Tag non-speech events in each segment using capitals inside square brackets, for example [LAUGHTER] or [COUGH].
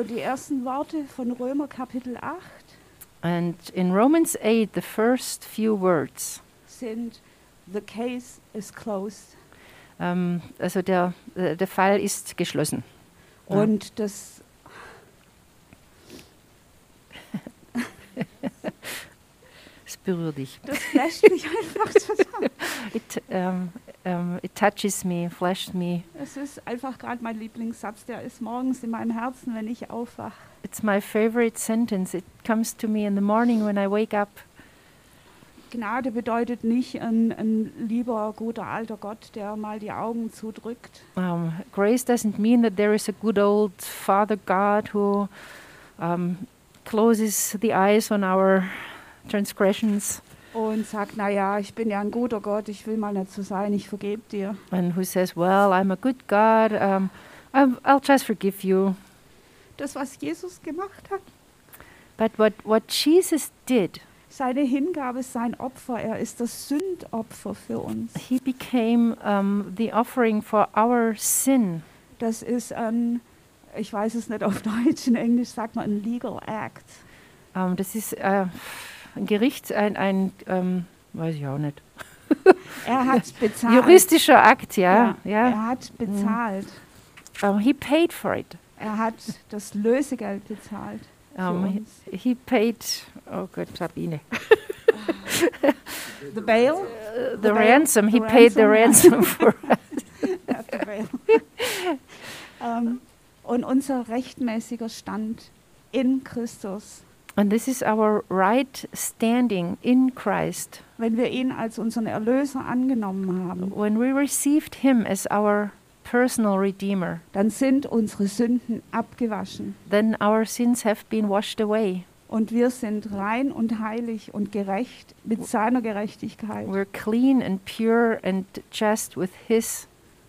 Und die ersten Worte von Römer Kapitel 8 And in Romans 8, the first few words, sind The case is closed. ähm, also der, äh, der Fall ist geschlossen. Ja. Und das [LAUGHS] Es berührt dich. Das flasht mich einfach total. [LAUGHS] It, um, um, it touches me, flashed me. Es ist einfach gerade mein Lieblingssatz, der ist morgens in meinem Herzen, wenn ich aufwache. It's my favorite sentence. It comes to me in the morning when I wake up. Gnade bedeutet nicht ein, ein lieber, guter, alter Gott, der mal die Augen zudrückt, Um, grace doesn't mean that there is a good old Father God who um, closes the eyes on our transgressions und sagt, naja, ich bin ja ein guter Gott, ich will mal nicht so sein, ich vergebe dir. and who says, Well, I'm a good God. Um, I'll, just forgive you. Das, was Jesus gemacht hat, But what, what Jesus did, seine Hingabe, sein Opfer, er ist das Sündopfer für uns. he became um, the offering for our sin. Das ist ein, ich weiß es nicht auf [LAUGHS] Deutsch, in Englisch sagt man ein Legal Act. Um, das ist äh, ein Gericht, ein, ein ähm, weiß ich auch nicht. Er hat [LAUGHS] bezahlt. Juristischer Akt, ja. ja. Er hat bezahlt. Um, he paid for it. Er hat das Lösegeld bezahlt. Um, he, he paid, oh Gott, Sabine. [LAUGHS] The bail. Uh, The the bail- ransom, he the paid the ransom, ransom [LAUGHS] for bail. ähm, und unser rechtmäßiger Stand in Christus, And this is our right standing in Christ. wenn wir ihn als unseren Erlöser angenommen haben, When we received him as our personal redeemer, dann sind unsere Sünden abgewaschen then our sins have been washed away. und wir sind rein und heilig und gerecht mit seiner Gerechtigkeit. We're clean and pure and just with his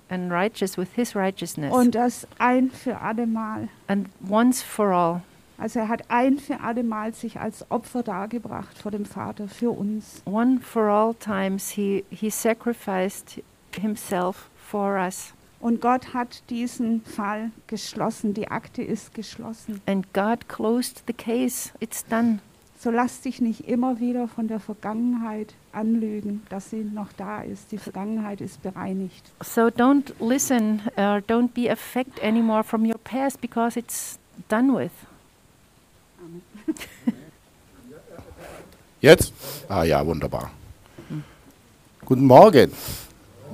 and righteous with his righteousness. Und das ein für alle Mal. and once for all. Also er hat ein für alle Mal sich als Opfer dargebracht vor dem Vater für uns. One for all times he he sacrificed himself for us. Und Gott hat diesen Fall geschlossen. Die Akte ist geschlossen. And God closed the case. It's done. So lass dich nicht immer wieder von der Vergangenheit anlügen, dass sie noch da ist. Die Vergangenheit ist bereinigt. So don't listen or don't be affected anymore from your past because it's done with. [LAUGHS] Jetzt? Ah ja, wunderbar. Guten Morgen.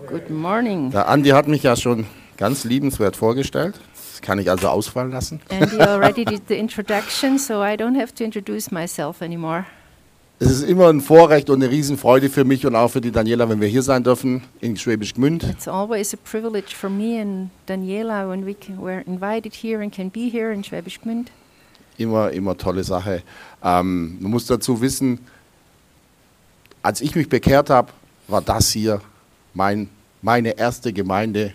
Good morning. Der Andi hat mich ja schon ganz liebenswert vorgestellt. Das kann ich also ausfallen lassen. Andy [LAUGHS] already did the introduction, so I don't have to introduce myself anymore. Es ist immer ein Vorrecht und eine Riesenfreude für mich und auch für die Daniela, wenn wir hier sein dürfen in Schwäbisch Gmünd. It's always a privilege for me and Daniela when we can, were invited here and can be here in Schwäbisch Gmünd. Immer, immer tolle Sache. Ähm, man muss dazu wissen, als ich mich bekehrt habe, war das hier mein, meine erste Gemeinde.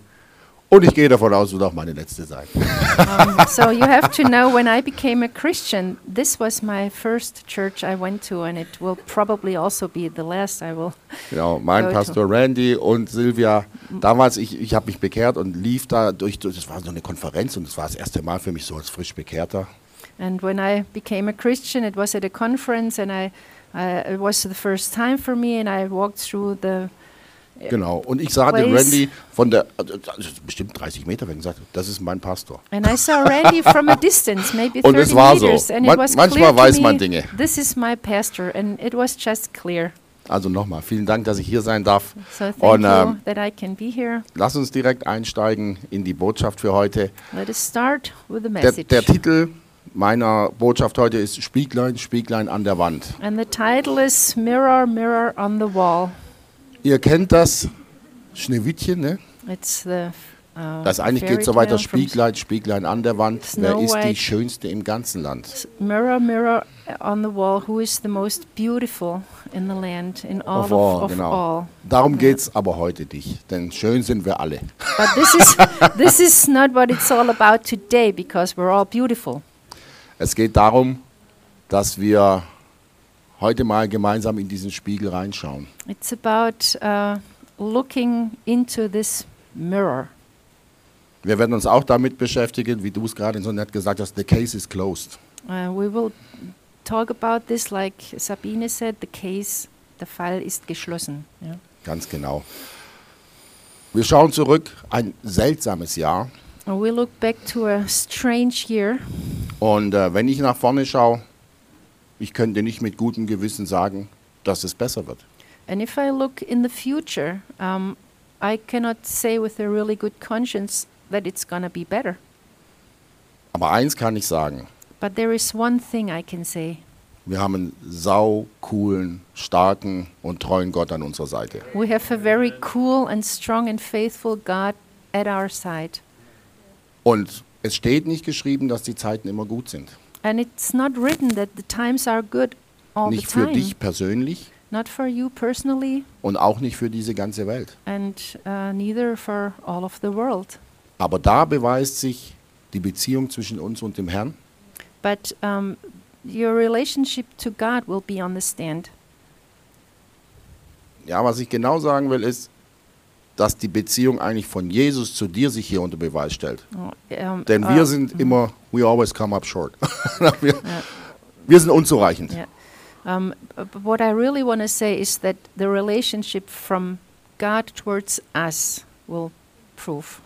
Und ich gehe davon aus, wird auch meine letzte sein. Um, so you have to know when I became a Christian, this was my first church I went to, and it will probably also be the last I will. Genau, mein Go to. Pastor Randy und Silvia. Damals, ich, ich habe mich bekehrt und lief da durch, durch, das war so eine Konferenz und das war das erste Mal für mich so als frisch Bekehrter. And when I became a Christian, it was at a conference, and I, uh, it was the first time for me, and I walked through the. Genau, und ich sah den. Randy von der, also, also bestimmt 30 Meter weg und sagte, das ist mein Pastor. And I saw Randy from a distance, maybe 30 [LAUGHS] Und es war so. meters, and Man- it was manchmal weiß man Dinge. This is my pastor, and it was just clear. Also nochmal, vielen Dank, dass ich hier sein darf. So thank Und you ähm, that I can be here. lass uns direkt einsteigen in die Botschaft für heute. Let us start with the Der, message. der Titel meiner Botschaft heute ist Spieglein, Spieglein an der Wand. and the title is Mirror, Mirror on the Wall. Ihr kennt das Schneewittchen, ne? It's the uh, Das eigentlich geht so weiter, Spieglein, Spieglein an der Wand. Wer Snow ist die schönste im ganzen Land? Mirror, mirror on the wall, who is the most beautiful in the land, in all Of all, of genau. all. Darum geht's aber heute nicht, denn schön sind wir alle. But this is [LAUGHS] this is not what it's all about today, because we're all beautiful. Es geht darum, dass wir heute mal gemeinsam in diesen Spiegel reinschauen. It's about uh, looking into this mirror. Wir werden uns auch damit beschäftigen, wie du es gerade so nett gesagt hast, the case is closed. Uh, we will talk about this, like Sabine said, the case, der Fall ist geschlossen. Ja. Ganz genau. Wir schauen zurück, ein seltsames Jahr. We look back to a strange year, Und äh, wenn ich nach vorne schaue, ich könnte nicht mit gutem Gewissen sagen, dass es besser wird. and if I look in the future, um, I cannot say with a really good conscience that it's gonna be better. Aber eins kann ich sagen, But there is one thing I can say: wir haben einen sau coolen, starken und treuen Gott an unserer Seite. we have a very cool and strong and faithful God at our side. Und es steht nicht geschrieben, dass die Zeiten immer gut sind. And it's not written that the times are good all Nicht the für time. dich persönlich Not for you personally, und auch nicht für diese ganze Welt. and uh, neither for all of the world. Aber da beweist sich die Beziehung zwischen uns und dem Herrn. But um, your relationship to God will be on the stand. Ja, was ich genau sagen will, ist, dass die Beziehung eigentlich von Jesus zu dir sich hier unter Beweis stellt. Oh, um, Denn wir sind immer, we always come up short. [LAUGHS] wir, wir sind unzureichend. Yeah. Um, what I really want to say is that the relationship from God towards us will prove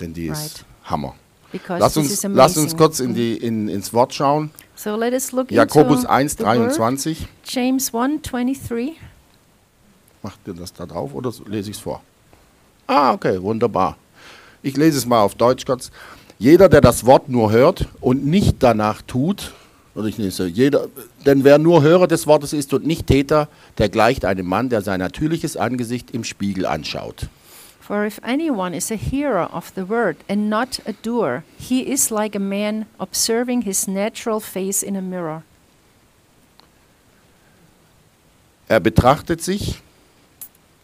Denn die ist Right. Hammer. because Lass uns, lass uns kurz in die, in, ins Wort schauen. so let us look Jakobus into 1, the word. 23. James 1:23. Macht ihr das da drauf oder lese ich es vor? Ah, okay, wunderbar. Ich lese es mal auf Deutsch kurz. Jeder, der das Wort nur hört und nicht danach tut, oder ich lese, jeder, denn wer nur Hörer des Wortes ist und nicht Täter, der gleicht einem Mann, der sein natürliches Angesicht im Spiegel anschaut. For if anyone is a hearer of the word and not a doer, he is like a man observing his natural face in a mirror. Er betrachtet sich,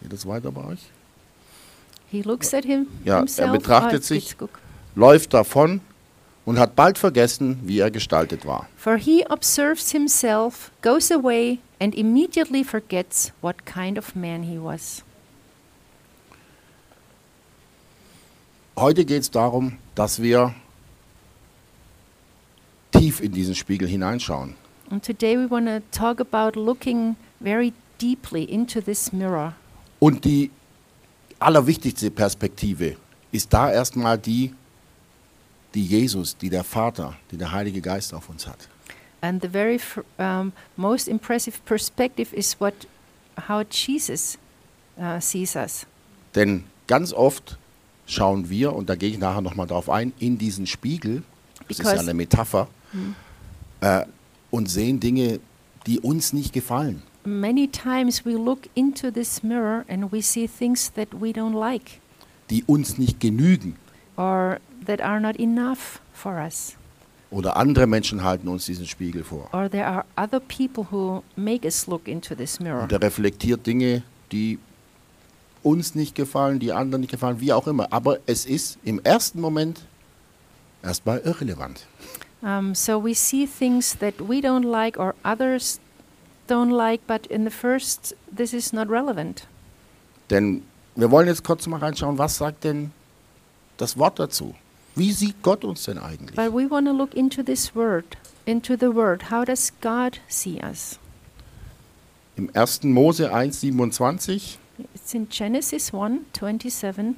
geht das weiter bei euch? He looks at him Ja, er himself. betrachtet it's- sich. läuft davon und hat bald vergessen, wie er gestaltet war. For he observes himself, goes away, and immediately forgets what kind of man he was. Heute geht es darum, dass wir tief in diesen Spiegel hineinschauen. And today we want to talk about looking very deeply into this mirror. Und die allerwichtigste Perspektive ist da erstmal die, die Jesus, die der Vater, die der Heilige Geist auf uns hat. And the very um, most impressive perspective is what, how Jesus uh, sees us. Denn ganz oft schauen wir, und da gehe ich nachher nochmal drauf ein, in diesen Spiegel, das ist ja Because- eine Metapher, äh, und sehen Dinge, die uns nicht gefallen. Many times we look into this mirror and we see things that we don't like die uns nicht genügen. or that are not enough for us. Oder andere Menschen halten uns diesen Spiegel vor. Or there are other people who make us look into this mirror. Und er reflektiert Dinge, die uns nicht gefallen, die anderen nicht gefallen, wie auch immer. Aber es ist im ersten Moment erstmal irrelevant. Um, so we see things that we don't like or others don't like, but in the first, this is not relevant. Denn wir wollen jetzt kurz mal reinschauen, was sagt denn das Wort dazu? Wie sieht Gott uns denn eigentlich? But we want to look into this word, into the word. How does God see us? Im 1. Mose 1, 27. It's in Genesis 1 27.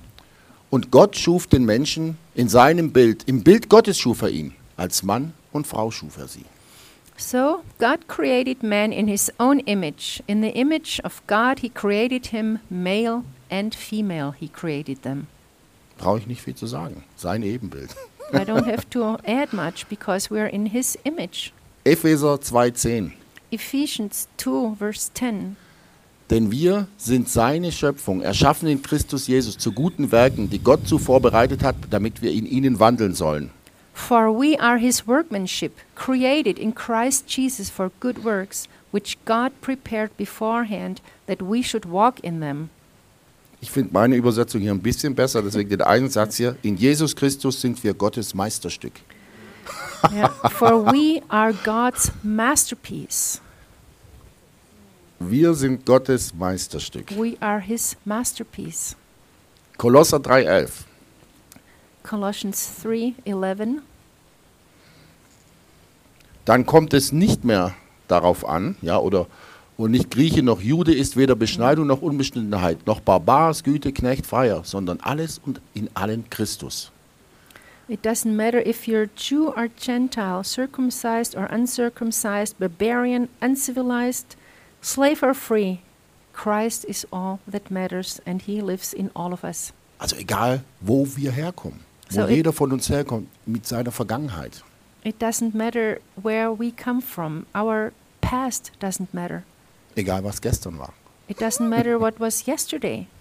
Und Gott schuf den Menschen in seinem Bild. Im Bild Gottes schuf er ihn. Als Mann und Frau schuf er sie. So God created man in his own image. In the image of God, he created him, male and female, he created them. Brauche ich nicht viel zu sagen. Sein Ebenbild. I don't have to add much because we're in his image. Epheser 2,10. Ephesians 2, verse 10. Denn wir sind seine Schöpfung, erschaffen in Christus Jesus zu guten Werken, die Gott zuvor bereitet hat, damit wir in ihnen wandeln sollen. For we are his workmanship, created in Christ Jesus for good works, which God prepared beforehand that we should walk in them. Ich finde meine Übersetzung hier ein bisschen besser, deswegen den einen Satz hier. In Jesus Christus sind wir Gottes Meisterstück. Yeah. For we are God's masterpiece. Wir sind Gottes Meisterstück. We are his masterpiece. Kolosser 3,11. Colossians 3:11. dann kommt es nicht mehr darauf an, ja, oder und nicht Grieche noch Jude ist weder Beschneidung noch Unbeschnittenheit, noch Barbar, Güte, Knecht, Freier, sondern alles und in allen Christus. It doesn't matter if you're Jew or Gentile, circumcised or uncircumcised, barbarian, uncivilized, slave or free. Christ is all that matters and he lives in all of us. Also egal, wo wir herkommen, wo So it- jeder von uns herkommt mit seiner Vergangenheit. It doesn't matter where we come from. Our past doesn't matter. Egal, was gestern war. It doesn't matter what was yesterday. [LAUGHS]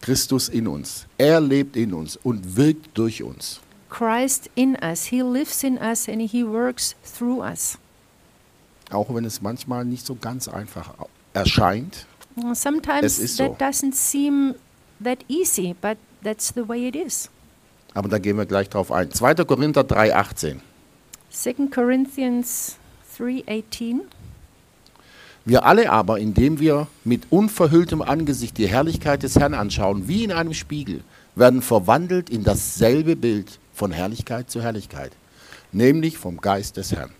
Christus in uns. Er lebt in uns und wirkt durch uns. Christ in us. He lives in us and he works through us. Auch wenn es manchmal nicht so ganz einfach erscheint. Sometimes Es ist so. that doesn't seem that easy, but that's the way it is. Aber da gehen wir gleich drauf ein. 2. Korinther 3,18. 2 Corinthians 3:18 Wir alle aber, indem wir mit unverhülltem Angesicht die Herrlichkeit des Herrn anschauen, wie in einem Spiegel, werden verwandelt in dasselbe Bild von Herrlichkeit zu Herrlichkeit, nämlich vom Geist des Herrn.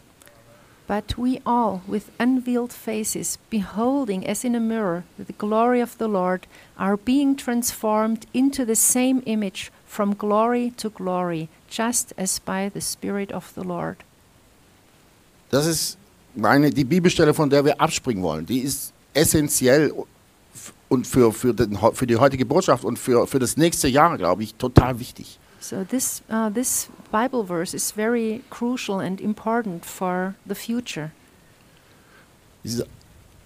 But we all, with unveiled faces, beholding as in a mirror the glory of the Lord, are being transformed into the same image from glory to glory, just as by the Spirit of the Lord. Das ist meine, die Bibelstelle, von der wir abspringen wollen. Die ist essentiell und für, für, den, für die heutige Botschaft und für, für das nächste Jahr, glaube ich, total wichtig. So this uh, this Bible verse is very crucial and important for the future.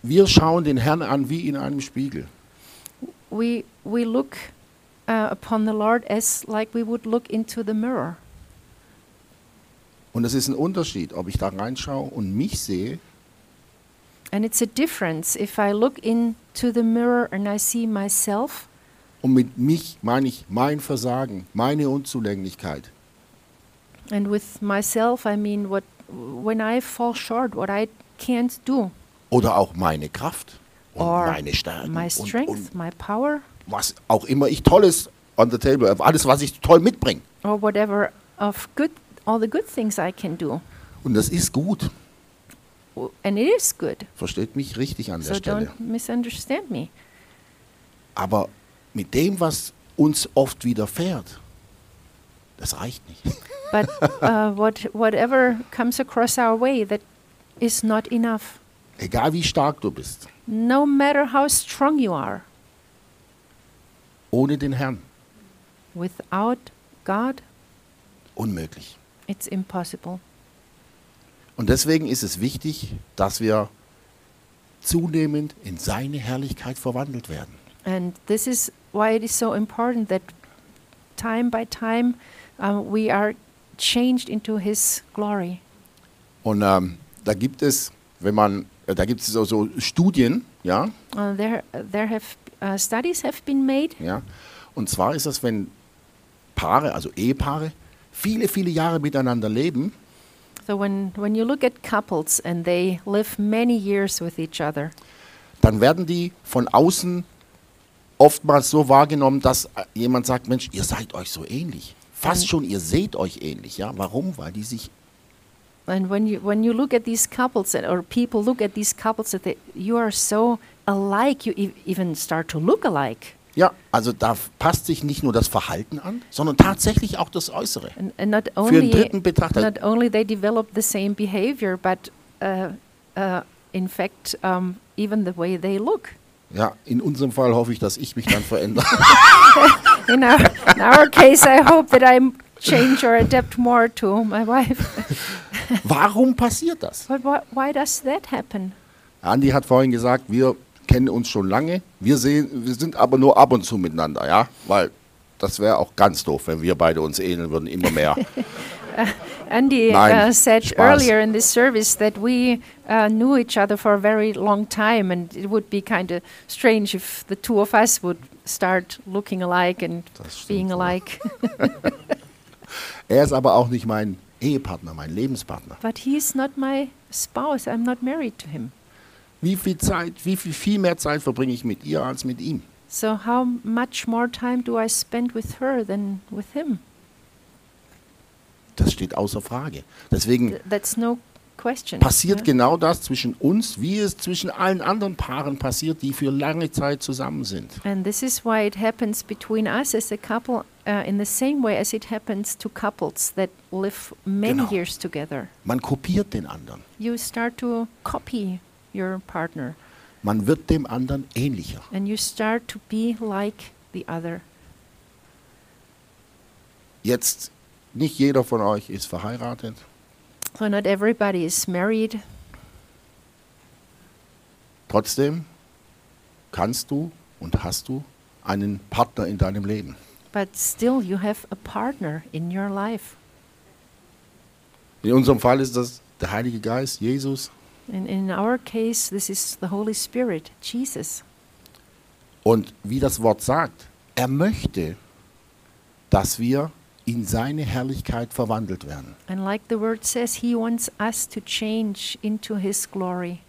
Wir schauen den Herrn an wie in einem Spiegel. We we look uh, upon the Lord as like we would look into the mirror. Und es ist ein Unterschied, ob ich da reinschaue und mich sehe And it's a difference if I look into the mirror and I see myself, Und mit mich meine ich mein Versagen, meine Unzulänglichkeit. And with myself I mean what when I fall short, what I can't do, Oder auch meine Kraft und or meine Stärken. my Und, strength, und my power, was auch immer ich Tolles on the table, alles, was ich toll mitbringe. or whatever of good, all the good things I can do. Und das ist gut. And it is good. Versteht mich richtig an der So Stelle. don't misunderstand me. Aber mit dem, was uns oft widerfährt, das reicht nicht. [LAUGHS] But uh, what, whatever comes across our way, that is not enough. Egal wie stark du bist, No matter how strong you are, ohne den Herrn, without God, unmöglich. it's impossible. Und deswegen ist es wichtig, dass wir zunehmend in seine Herrlichkeit verwandelt werden. And this is why it is so important that time by time um, we are changed into His glory. Und ähm, da gibt es, wenn man, äh, da gibt es so, so Studien, ja, Uh, there, there have uh, studies have been made, ja. Und zwar ist das, wenn Paare, also Ehepaare, viele, viele Jahre miteinander leben, so when, when you look at couples and they live many years with each other, dann werden die von außen oftmals so wahrgenommen, dass äh, jemand sagt, Mensch, ihr seid euch so ähnlich. Fast Mhm. schon, ihr seht euch ähnlich, ja. Warum? Weil die sich and when you when you look at these couples that, or people look at these couples that they, you are so alike, you e- even start to look alike. Ja, also da passt sich nicht nur das Verhalten an, sondern tatsächlich auch das Äußere. And, and not Für einen only dritten Betrachter. not only they develop the same behavior, but uh, uh, in fact, um, even the way they look. Ja, in unserem Fall hoffe ich, dass ich mich dann verändere. [LAUGHS] [LAUGHS] In our, in our case, I hope that I change or adapt more to my wife. [LAUGHS] Warum passiert das? But why, why does that happen? Andi hat vorhin gesagt, wir kennen uns schon lange, wir, sehen, wir sind aber nur ab und zu miteinander, ja, weil das wäre auch ganz doof, wenn wir beide uns ähneln würden, immer mehr. [LAUGHS] Andy Nein, uh, said Spaß. earlier in this service that we uh, knew each other for a very long time, and it would be kind of strange if the two of us would start looking alike and being alike. [LAUGHS] Er ist aber auch nicht mein Ehepartner, mein Lebenspartner. but he's not my spouse. I'm not married to him. Wie viel Zeit, wie viel, viel mehr Zeit verbringe ich mit ihr als mit ihm? So how much more time do I spend with her than with him? Das steht außer Frage. Deswegen Th- that's no question. passiert yeah? genau das zwischen uns, wie es zwischen allen anderen Paaren passiert, die für lange Zeit zusammen sind. And this is why it happens between us as a couple uh, in the same way as it happens to couples that live many Genau. years together. Man kopiert den anderen. You start to copy your partner Man wird dem anderen ähnlicher. and you start to be like the other. Jetzt, nicht jeder von euch ist verheiratet. So not everybody is married, Trotzdem kannst du und hast du einen Partner in deinem Leben. but still you have a partner in your life. In unserem Fall ist das der Heilige Geist, Jesus. And in our case, this is the Holy Spirit, Jesus. Und wie das Wort sagt, er möchte, dass wir in seine Herrlichkeit verwandelt werden. And like the word says, He wants us to change into His glory.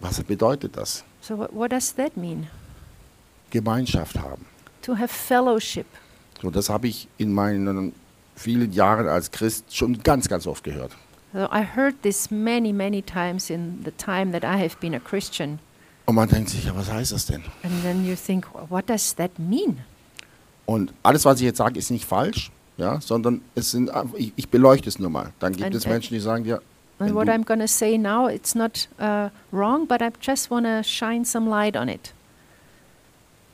Was bedeutet das? So, what, what does that mean? Gemeinschaft haben. To have fellowship. So, das habe ich in meinen vielen Jahren als Christ schon ganz, ganz oft gehört. So I heard this many, many times in the time that I have been a Christian. Und man denkt sich, ja, was heißt das denn? And then you think, "Wh- what does that mean? Und alles, was ich jetzt sage, ist nicht falsch, ja, sondern es sind, einfach- ich, ich beleuchte es nur mal. Dann gibt And- es Menschen, die sagen dir, And what I'm going to say now, it's not uh, wrong, but I just want to shine some light on it.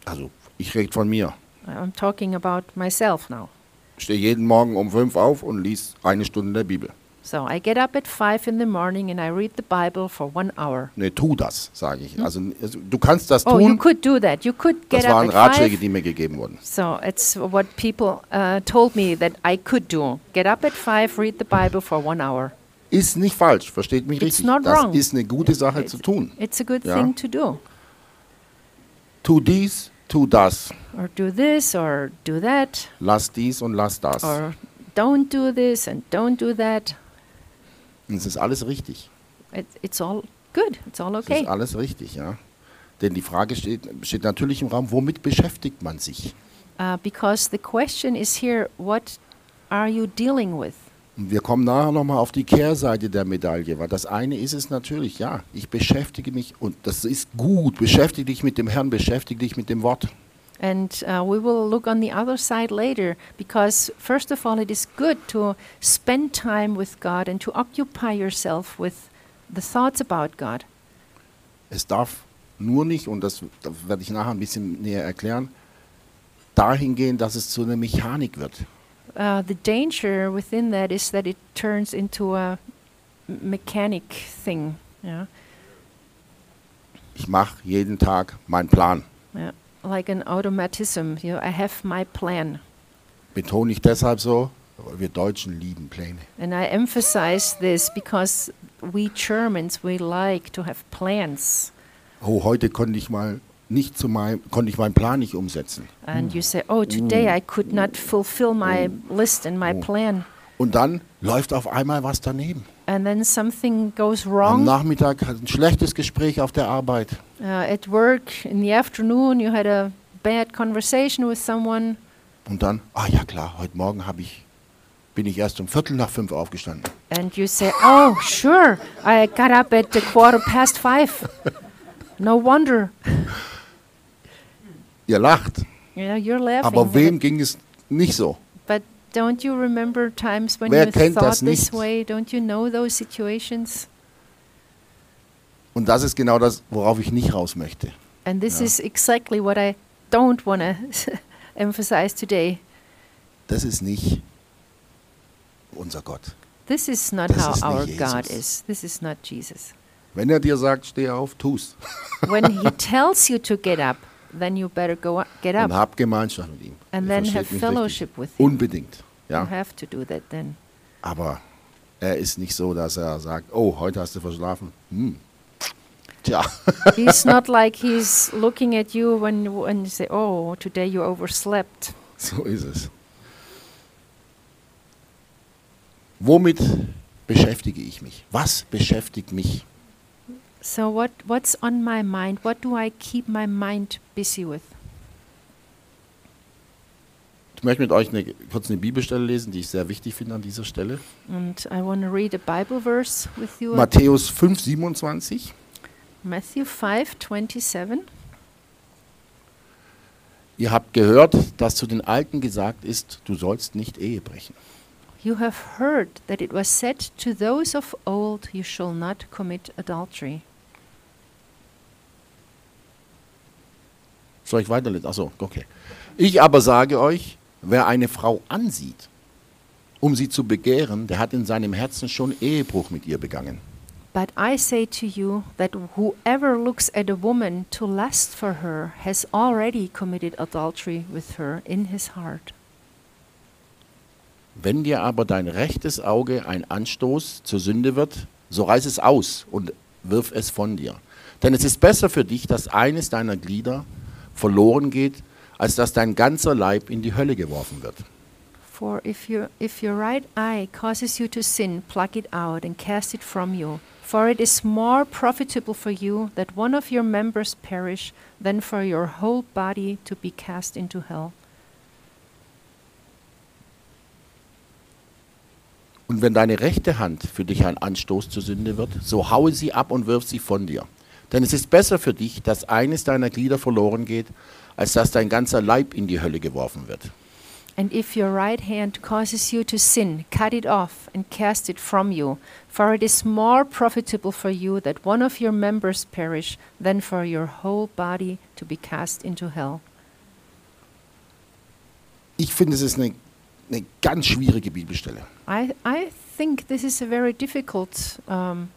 also ich rede von mir. I'm talking about myself now. Ich stehe jeden Morgen um fünf auf und lies eine Stunde der Bibel. So I get up at five in the morning and I read the Bible for one hour. Ne, tu das, sage ich. Also, also du kannst das Oh, you could do that. You could get Das up waren at Ratschläge, five. die mir gegeben wurden. So it's what people uh, told me that I could do. Get up at five, read the Bible for one hour. Ist nicht falsch, versteht mich It's richtig. not das wrong. ist eine gute Sache zu tun. It's a good Ja. thing to do. Tu dies, tu das. Or do this or do that. Lass dies und lass das. Or don't do this and don't do that. Und es ist alles richtig. It, it's all good. It's all Es okay. ist alles richtig, ja. Denn die Frage steht, steht natürlich im Raum, womit beschäftigt man sich? Uh, because the question is here what are you dealing with? Und wir kommen nachher nochmal auf die Kehrseite der Medaille, weil das eine ist es natürlich, ja, ich beschäftige mich und das ist gut, beschäftige dich mit dem Herrn, beschäftige dich mit dem Wort. And uh, we will look on the other side later because, first of all, it is good to spend time with God and to occupy yourself with the thoughts about God. Es darf nur nicht, und das, das werde ich nachher ein bisschen näher erklären, dahin gehen, dass es zu einer Mechanik wird. Uh, the danger within that is that it turns into a mechanic thing. Yeah? Ich mache jeden Tag meinen Plan. Yeah. Like an automatism. You know, I have my plan. Betone ich deshalb so, weil wir Deutschen lieben Pläne. And I emphasize this because we Germans, we like to have plans. Oh, heute konnte ich mal nicht zu meinem, konnte ich meinen Plan nicht umsetzen. And you say, oh, today I could not fulfill my list and my plan. Und dann läuft auf einmal was daneben. And then something goes Am wrong. Nachmittag hat ein schlechtes Gespräch auf der Arbeit. Uh, at work, in the afternoon, you had a bad conversation with someone. Und dann, ah ja klar, heute Morgen habe ich, bin ich erst um Viertel nach fünf aufgestanden. And you say, oh, sure, I got up at a quarter past five. No wonder. Ihr lacht, You know, you're laughing. aber wem ging es nicht so? Don't you remember times when Wer you kennt thought das this nicht? way? Don't you know those situations? Und das ist genau das, worauf ich nicht raus möchte. And this Ja. is exactly what I don't want to [LAUGHS] emphasize today. Das ist nicht unser Gott. This is not Das how ist nicht our God Jesus. is. This is not Jesus. Wenn er dir sagt, steh auf, tu's. when he [LAUGHS] tells you to get up, then you better go up, get Und up hab Gemeinschaft mit ihm. and Ihr then have fellowship richtig. with him. Unbedingt. You Ja. have to do that then. Aber er ist nicht so, dass er sagt, oh, heute hast du verschlafen. Hm. Tja, [LAUGHS] he's not like he's looking at you when when you say, "Oh, today you overslept." so ist es. Womit beschäftige ich mich? Was beschäftigt mich? So what what's on my mind? What do I keep my mind busy with? Ich möchte mit euch eine, kurz eine Bibelstelle lesen, die ich sehr wichtig finde an dieser Stelle. And I want to read a Bible verse with you. Matthäus 5, 27. Matthew 5:27. Ihr habt gehört, dass zu den Alten gesagt ist, du sollst nicht Ehe brechen. You have heard that it was said to those of old, You shall not commit adultery. Soll ich weiterlesen? Achso, okay. Ich aber sage euch, wer eine Frau ansieht, um sie zu begehren, der hat in seinem Herzen schon Ehebruch mit ihr begangen. But I say to you that whoever looks at a woman to lust for her has already committed adultery with her in his heart. Wenn dir aber dein rechtes Auge ein Anstoß zur Sünde wird, so reiß es aus und wirf es von dir. Denn es ist besser für dich, dass eines deiner Glieder verloren geht, als dass dein ganzer Leib in die Hölle geworfen wird. For if your if your right eye causes you to sin, pluck it out and cast it from you. For it is more profitable for you that one of your members perish than for your whole body to be cast into hell. Und wenn deine rechte Hand für dich ein Anstoß zur Sünde wird, so haue sie ab und wirf sie von dir. Denn es ist besser für dich, dass eines deiner Glieder verloren geht, als dass dein ganzer Leib in die Hölle geworfen wird. And if your right hand causes you to sin, cut it off and cast it from you. For it is more profitable for you that one of your members perish than for your whole body to be cast into hell. Ich finde, es ist eine, eine ganz schwierige Bibelstelle. I, I think this is a very difficult um,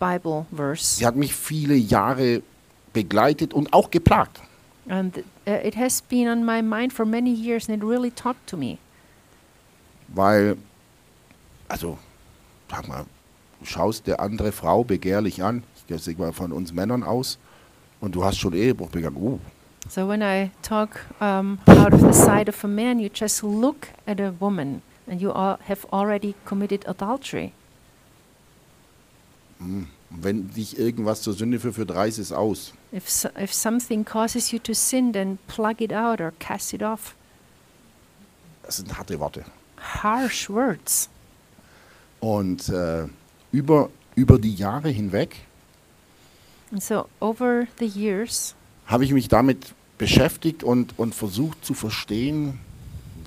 Bible verse. Sie hat mich viele Jahre begleitet und auch geplagt. And uh, it has been on my mind for many years and it really talked to me. Weil, also, sag mal, schaust der andere Frau begehrlich an, ich gehe mal von uns Männern aus, und du hast schon Ehebruch begangen. Uh, So when I talk um, out of the side of a man, you just look at a woman and you all have already committed adultery. mm. Wenn dich irgendwas zur Sünde führt, führt reiß es aus. If, so, if something causes you to sin, then plug it out or cast it off. Das sind harte Worte. Harsh words. Und äh, über, über die Jahre hinweg And so over the years, habe ich mich damit beschäftigt und, und versucht zu verstehen,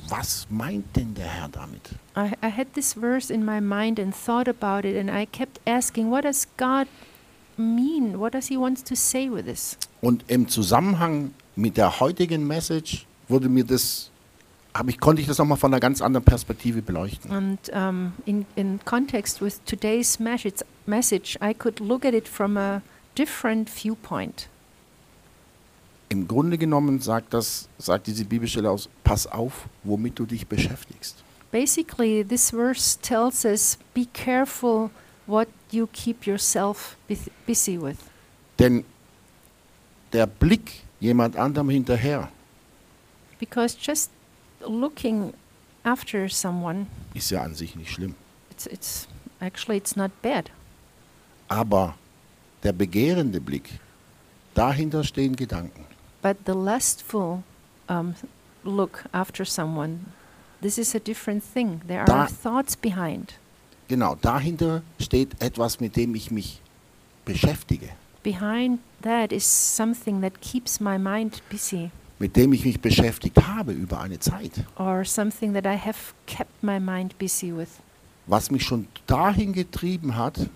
was meint denn der Herr damit? I, I had this verse in my mind and thought about it, and I kept asking, what does God mean? What does He want to say with this? Und im Zusammenhang mit der heutigen Message wurde mir das, ich, konnte ich das nochmal von einer ganz anderen Perspektive beleuchten. And um, in, in context with today's message, message, I could look at it from a different viewpoint. Im Grunde genommen sagt das, sagt diese Bibelstelle aus, pass auf, womit du dich beschäftigst. Basically, this verse tells us be careful what you keep yourself bus- busy with. Denn der Blick jemand anderem hinterher Because just looking after someone, ist ja an sich nicht schlimm. it's, it's actually it's not bad. Aber der begehrende Blick, dahinter stehen Gedanken. But the lustful um, look after someone, this is a different thing. There Da- are thoughts behind. Genau, dahinter steht etwas, mit dem ich mich beschäftige, Behind that is something that keeps my mind busy, mit dem ich mich beschäftigt habe über eine Zeit. or something that I have kept my mind busy with. Was mich schon dahin getrieben hat,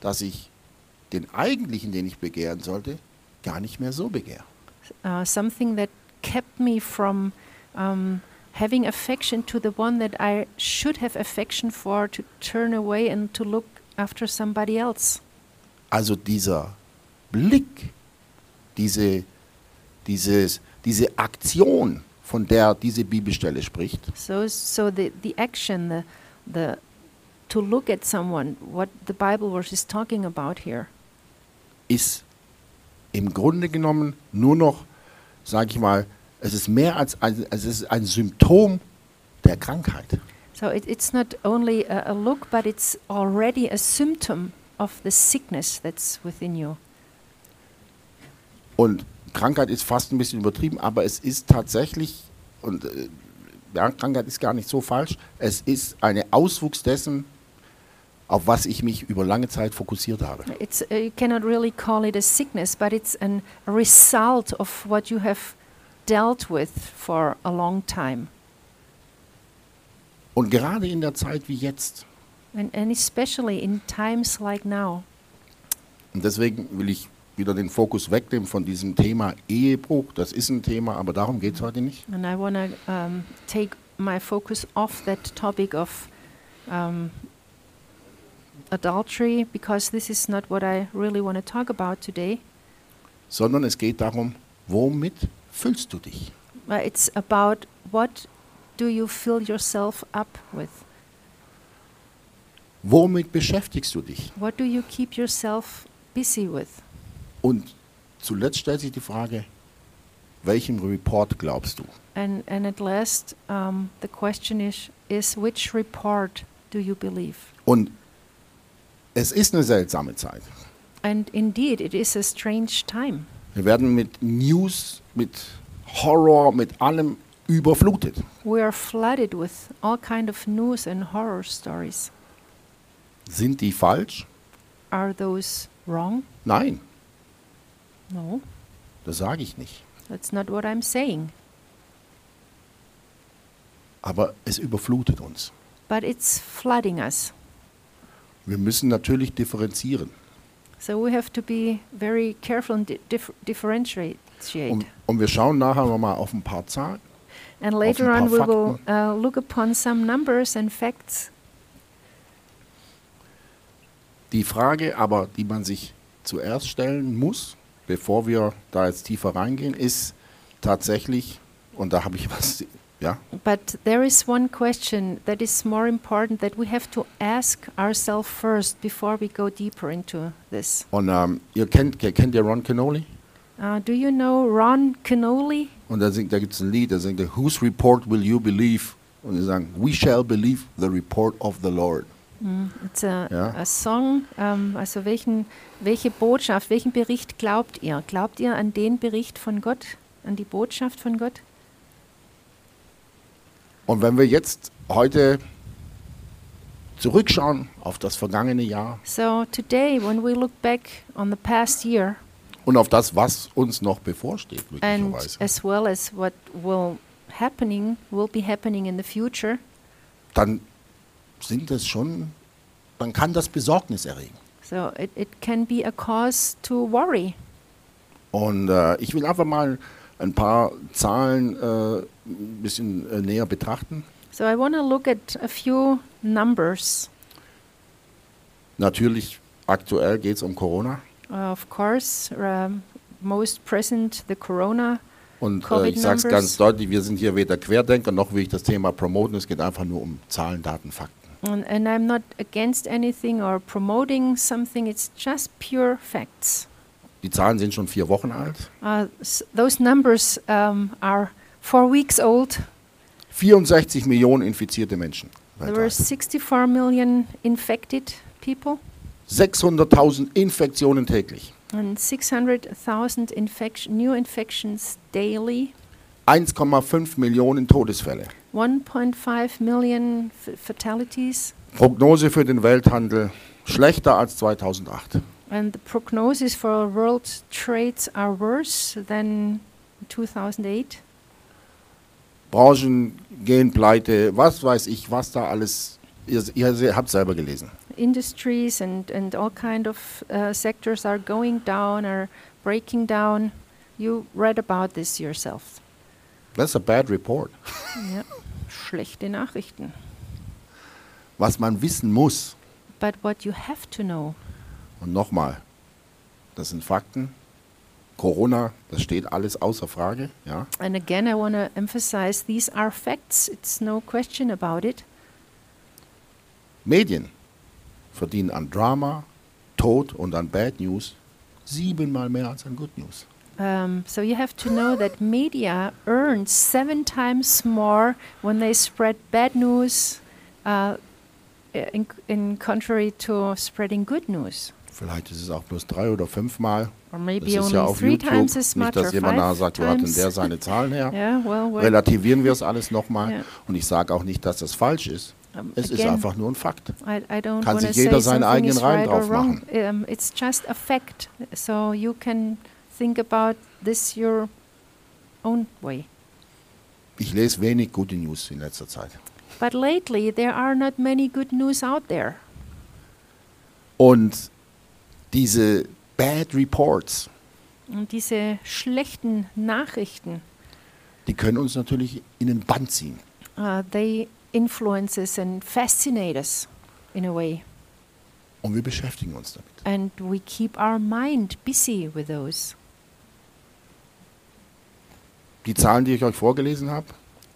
dass ich den eigentlichen, den ich begehren sollte, gar nicht mehr so begehre. Uh, something that kept me from um, having affection to the one that I should have affection for, to turn away and to look after somebody else. Also dieser Blick, diese, dieses, diese Aktion, von der diese Bibelstelle spricht, So, so the, the action, the, the to look at someone, what the Bible verse is talking about here, ist im Grunde genommen nur noch, sage ich mal, es ist mehr als ein, es ist ein Symptom der Krankheit. so it, it's not only a, a look, but it's already a symptom of the sickness that's within you. Und Krankheit ist fast ein bisschen übertrieben, aber es ist tatsächlich, und äh, ja, Krankheit ist gar nicht so falsch, es ist eine Auswuchs dessen, auf was ich mich über lange Zeit fokussiert habe. It's, uh, you cannot really call it a sickness, but it's an, a result of what you have dealt with for a long time. Und gerade in der Zeit wie jetzt, And, and especially in times like now. und deswegen will ich wieder den Fokus wegnehmen von diesem Thema Ehebruch. Das ist ein Thema, aber darum geht es heute nicht. And I want to um, take my focus off that topic of um, adultery because this is not what I really want to talk about today. Sondern es geht darum, womit füllst du dich? But it's about what do you fill yourself up with? Womit beschäftigst du dich? What do you keep yourself busy with? Und zuletzt stellt sich die Frage, welchem Report glaubst du? And, and at last, um, the question is, is which report do you believe? Und es ist eine seltsame Zeit. And indeed, it is a strange time. Wir werden mit News, mit Horror, mit allem überflutet. We are flooded with all kind of news and horror stories. Sind die falsch? Are those wrong? Nein, No, das sage ich nicht. that's not what I'm saying. Aber es überflutet uns. But it's flooding us. Wir müssen natürlich differenzieren. So we have to be very careful and di- dif- differentiate. Und, und wir schauen nachher nochmal auf ein paar Zahlen. And auf later on, we will uh, look upon some numbers and facts. Die Frage aber, die man sich zuerst stellen muss, bevor wir da jetzt tiefer reingehen, ist tatsächlich, und da habe ich was, ja, But there is one question that is more important that we have to ask ourselves first before we go deeper into this. und ähm, ihr kennt, kennt ihr Ron Canoli? Uh, do you know Ron Canoli? Und da, singt- da gibt es ein Lied, da singt er, Whose report will you believe? Und sie sagen, We shall believe the report of the Lord. It's a, Ja. a song. Um, also welchen, welche Botschaft, welchen Bericht glaubt ihr? Glaubt ihr an den Bericht von Gott, an die Botschaft von Gott? Und wenn wir jetzt heute zurückschauen auf das vergangene Jahr So today, when we look back on the past year und auf das, was uns noch bevorsteht, and möglicherweise, as well as what will happening will be happening in the future, dann sind das schon, dann kann das Besorgnis erregen. so it, it can be a cause to worry. Und äh, ich will einfach mal ein paar Zahlen äh, ein bisschen äh, näher betrachten. So I want to look at a few numbers. Natürlich, aktuell geht es um Corona. Uh, of course, um, most present the corona. Und äh, ich sage es ganz deutlich, wir sind hier weder Querdenker, noch will ich das Thema promoten. Es geht einfach nur um Zahlen, Daten, Fakten. And, and I'm not against anything or promoting something, it's just pure facts. Die Zahlen sind schon vier Wochen alt. Uh, those numbers um, are four weeks old. 64 Millionen infizierte Menschen. There were weltweit. 64 million infected people 600.000 Infektionen täglich. and 600,000 infection, new infections daily, 1,5 Millionen Todesfälle. 1.5 million fatalities. Prognose für den Welthandel schlechter als 2008. And the prognosis for world trades are worse than 2008. Branchen gehen pleite, was weiß ich, was da alles. Ihr, ihr habt selber gelesen. Industries and, and all kind of uh, sectors are going down, are breaking down. You read about this yourself. That's a bad report. [LAUGHS] ja. Schlechte Nachrichten. Was man wissen muss, But what you have to know, und nochmal, das sind Fakten. Corona, das steht alles außer Frage. Ja. and again I want to emphasize these are facts, it's no question about it. Medien verdienen an Drama, Tod und an Bad News siebenmal mehr als an Good News. Um, so you have to know that media earns seven times more when they spread bad news uh, in, in contrary to spreading good news. Vielleicht ist es auch bloß drei oder fünfmal. Das ist ja auf YouTube. Nicht, dass jemand nachher sagt, wo hat denn der seine Zahlen her? [LAUGHS] Yeah, well, Relativieren wir es alles nochmal. Ja. Und ich sage auch nicht, dass das falsch ist. um, Es ist again, einfach nur ein Fakt. I, I don't Kann sich jeder seinen eigenen Reim right drauf wrong. Um, it's just a fact. So you can think about this your own way. Ich lese wenig gute News in letzter Zeit. But lately, there are not many good news out there. Und diese Bad Reports, Und diese schlechten Nachrichten, die können uns natürlich in den Bann ziehen. uh, they influence us and fascinate us in a way. Und wir beschäftigen uns damit. And we keep our mind busy with those. Die Zahlen, die ich euch vorgelesen habe,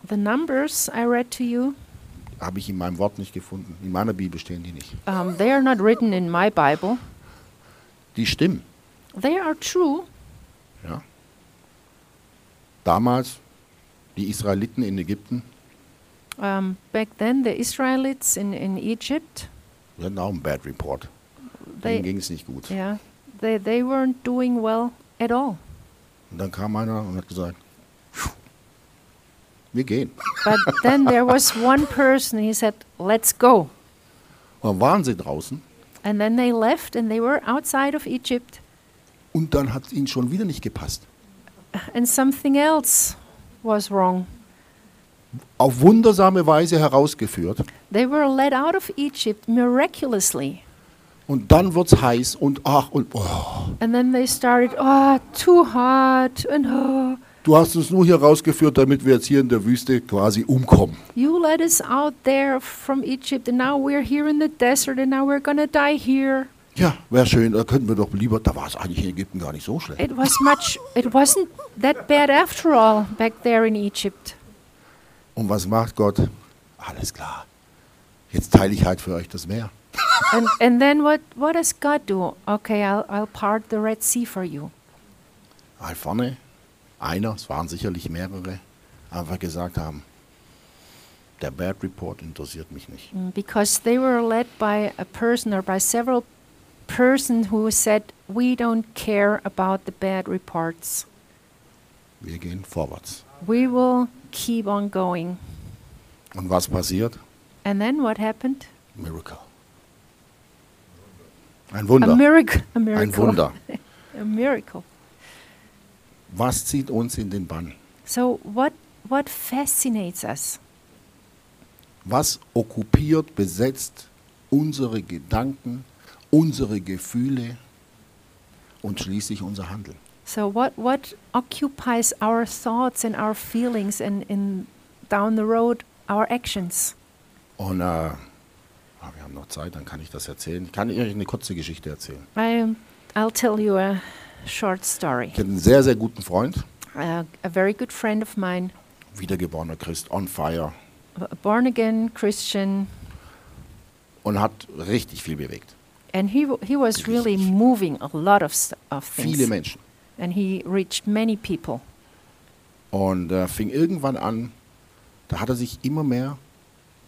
The numbers I read to you, habe ich in meinem Wort nicht gefunden. In meiner Bibel stehen die nicht. um, they are not written in my Bible. Die stimmen. They are true. Ja. Damals die Israeliten in Ägypten, Um, back then, the Israelites in, in Egypt, die hatten auch einen Bad Report. Denen they, ging es nicht gut. yeah, they, they weren't doing well at all. Und dann kam einer und hat gesagt, "Phew, wir gehen. But then there was [LAUGHS] one person, he said, let's go. Und dann waren sie draußen And then they left and they were outside of Egypt. und dann hat es ihnen schon wieder nicht gepasst. And something else was wrong. Auf wundersame Weise herausgeführt. They were led out of Egypt miraculously. Und dann wird es heiß und ach und oh, And then they started, oh, too hot. And oh, du hast uns nur hier rausgeführt, damit wir jetzt hier in der Wüste quasi umkommen. you led us out there from Egypt. And now we're here in the desert. And now we're to die here. Ja, wäre schön, da könnten wir doch lieber, da war es eigentlich in Ägypten gar nicht so schlecht. It was much, it wasn't that bad after all back there in Egypt. Und was macht Gott? Alles klar. Jetzt teile ich halt für euch das Meer. [LAUGHS] and, and then what, what does God do? Okay, I'll, I'll part the Red Sea for you. Halt vorne, einer, es waren sicherlich mehrere, einfach gesagt haben, der Bad Report interessiert mich nicht. Mm, Because they were led by a person or by several persons who said, We don't care about the bad reports. Wir gehen vorwärts. We will keep on going. Und was passiert? And then what happened? Miracle. Ein A Wunder. miracle. A Ein miracle. Wunder. [LAUGHS] A miracle. Was zieht uns in den Bann? So what what fascinates us? Was okkupiert, besetzt unsere Gedanken, unsere Gefühle und schließlich unser Handeln? So what what occupies our thoughts and our feelings and in down the road our actions? Und äh, ah, wir haben noch Zeit, dann kann ich das erzählen. Ich kann euch eine kurze Geschichte erzählen. I I'll tell you a short story. Ich hatte einen sehr, sehr guten Freund, Uh, a very good friend of mine, wiedergeborener Christ, on fire a born again Christian, und hat richtig viel bewegt. and he he was really moving a lot of of Viele things, Menschen. and he reached many people. Und äh, fing irgendwann an, da hat er sich immer mehr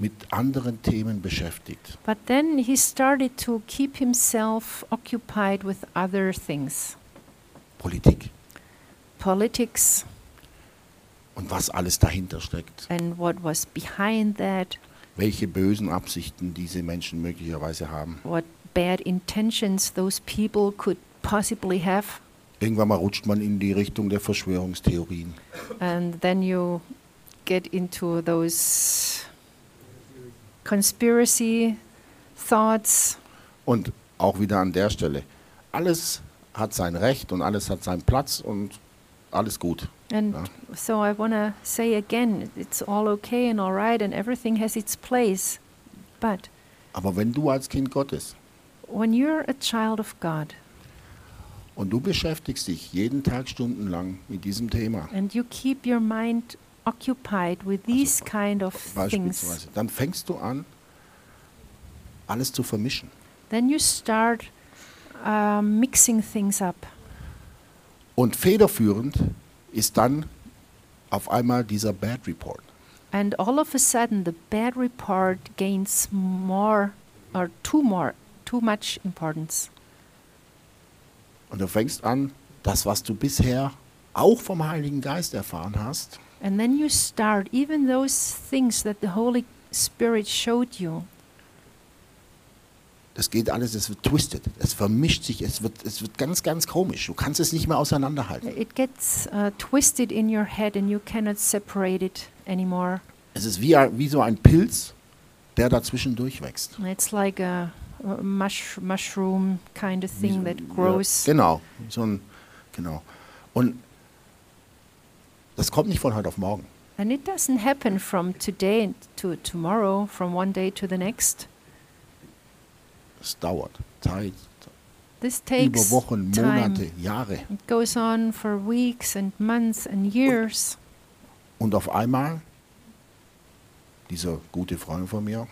mit anderen Themen beschäftigt. But then he started to keep himself occupied with other things, Politik politics, und was alles dahinter steckt. and what was behind that, Welche bösen Absichten diese Menschen möglicherweise haben. what bad intentions those people could possibly have. Irgendwann mal rutscht man in die Richtung der Verschwörungstheorien. And then you get into those conspiracy thoughts. Und auch wieder an der Stelle. Alles hat sein Recht und alles hat seinen Platz und alles gut. And Ja. so I want to say again, it's all okay and all right, and everything has its place. But Aber wenn du als Kind Gottes when you're a child of God und du beschäftigst dich jeden Tag stundenlang mit diesem Thema, and you keep your mind occupied with these kind of things, dann fängst du an, alles zu vermischen. then you start uh, mixing things up. Und federführend ist dann auf einmal dieser Bad Report. And all of a sudden, the bad report gains more or too more, too much importance. Und du fängst an, das, was du bisher auch vom Heiligen Geist erfahren hast, And then you start, even those things that the Holy Spirit showed you, das geht alles, es wird twisted, es vermischt sich, es wird, es wird ganz, ganz komisch. Du kannst es nicht mehr auseinanderhalten. it gets uh, twisted in your head and you cannot separate it anymore. Es ist wie, wie so ein Pilz, der dazwischen durchwächst. It's like a, mush, mushroom kind of thing so- that ja, grows. genau, so ein, genau. Und das kommt nicht von heute auf morgen. And it doesn't happen from today to tomorrow, from one day to the next. Es dauert Zeit, This über takes Wochen, time. Monate, Jahre. It goes on for weeks and months and years. Und auf einmal, dieser gute Freund von mir,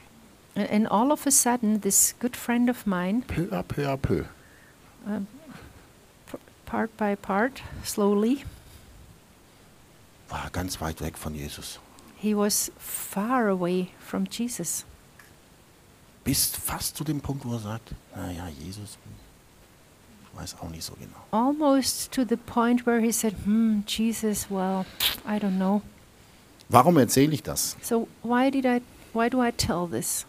And, and all of a sudden, this good friend of mine, peu à peu à peu, p- part by part, slowly, war ganz weit weg von Jesus. he was far away from Jesus. Bis fast zu dem Punkt, wo er sagt, naja, Jesus, ich weiß auch nicht so genau. Almost to the point where he said, Hmm, Jesus, well, I don't know. Warum erzähle ich das? So why did I why do I tell this?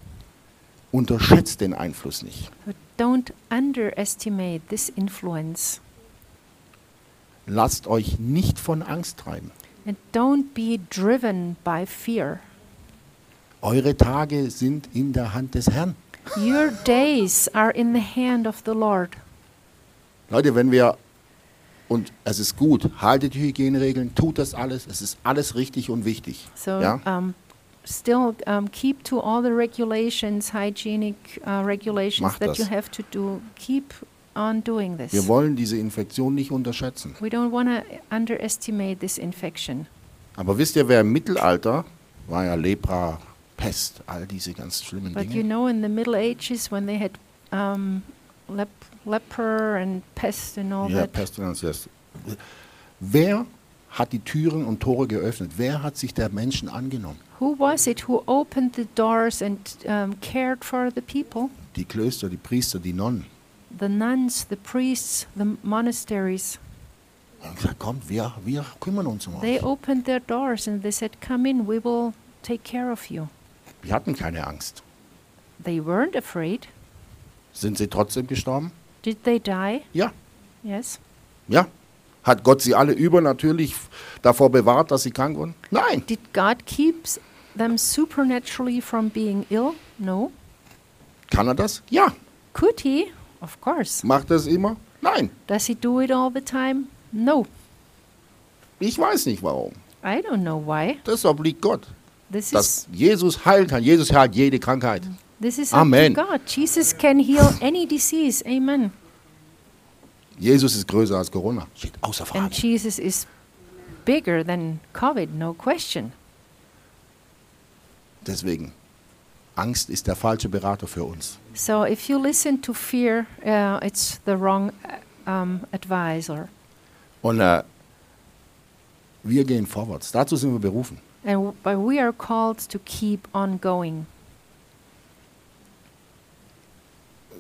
Unterschätzt den Einfluss nicht. But don't underestimate this influence. Lasst euch nicht von Angst treiben. And don't be driven by fear. Eure Tage sind in der Hand des Herrn. Your days are in the hand of the Lord. Leute, wenn wir, und es ist gut, haltet die Hygieneregeln, tut das alles, es ist alles richtig und wichtig. So ja? um, still um, keep to all the regulations, hygienic uh, regulations Macht that you das. have to do. Keep on doing this. Wir wollen diese Infektion nicht unterschätzen. We don't want to underestimate this infection. Aber wisst ihr, wer im Mittelalter war ja Lepra, Pest, all diese ganz schlimmen But you Dinge. know, in the Middle Ages, when they had um, lep- leper and pest and all Ja, that, Pestilenz, yes. Wer hat die Türen und Tore geöffnet? Wer hat sich der Menschen angenommen? who was it who opened the doors and um, cared for the people? Die Klöster, die Priester, die Nonnen. The nuns, the priests, the monasteries. Haben gesagt, kommt, wir, wir kümmern uns um They euch. opened their doors and they said, Come in, we will take care of you. Die hatten keine Angst. They weren't afraid. Sind sie trotzdem gestorben? Did they die? Ja. Yes. Ja. Hat Gott sie alle übernatürlich davor bewahrt, dass sie krank wurden? Nein. Did God keep them supernaturally from being ill? No. Kann er das? Ja. Could he? Of course. Macht er es immer? Nein. Does he do it all the time? No. Ich weiß nicht warum. I don't know why. Das obliegt Gott. This Dass is Jesus heilen kann. Jesus heilt jede Krankheit. this is Amen. God. Jesus can heal any disease. Amen. Jesus ist größer als Corona. Steht außer Frage. And Jesus is bigger than COVID, no question. Deswegen, Angst ist der falsche Berater für uns. So if you listen to fear, uh, it's the wrong uh, um, advisor. Und äh, wir gehen vorwärts. Dazu sind wir berufen. And but we are called to keep on going.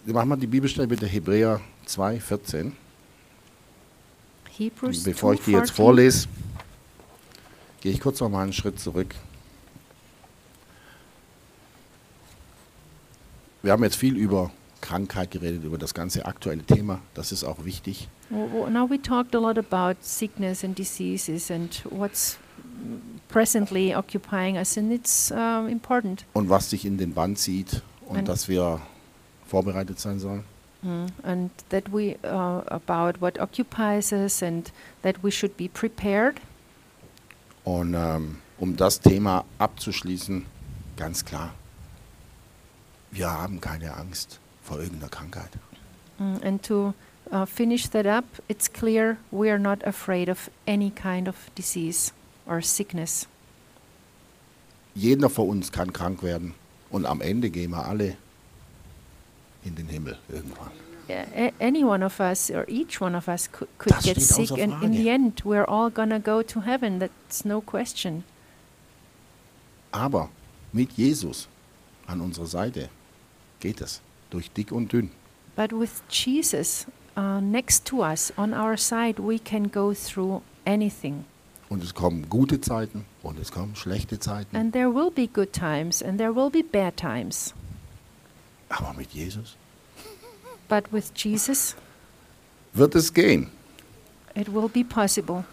Machen wir die Bibelstelle bitte Hebräer 2, 14. Hebrews Bevor ich die jetzt 2:14. vorlese, gehe ich kurz noch mal einen Schritt zurück. Wir haben jetzt viel über Krankheit geredet, über das ganze aktuelle Thema. Das ist auch wichtig. W- w- Now we talked a lot about sickness and diseases and what's presently occupying us, and it's um, important. Und was sich in den Band zieht und Ein- dass wir vorbereitet sein sollen. Mm, and that we uh, about what occupies us, and that we should be prepared. Und ähm, um das Thema abzuschließen, ganz klar, wir haben keine Angst vor irgendeiner Krankheit. Mm, and to uh, finish that up, it's clear we are not afraid of any kind of disease or sickness. Jeder von uns kann krank werden und am Ende gehen wir alle in den Himmel irgendwann. A- any one of us or each one of us could, could get sick, and in the end, we're all gonna go to heaven. That's no question. Aber mit Jesus an unserer Seite geht es. Durch dick und dünn. But with Jesus uh, next to us, on our side, we can go through anything. Und es kommen gute Zeiten und es kommen schlechte Zeiten. And there will be good times and there will be bad times. Aber mit Jesus But with Jesus, wird es gehen. it will be possible.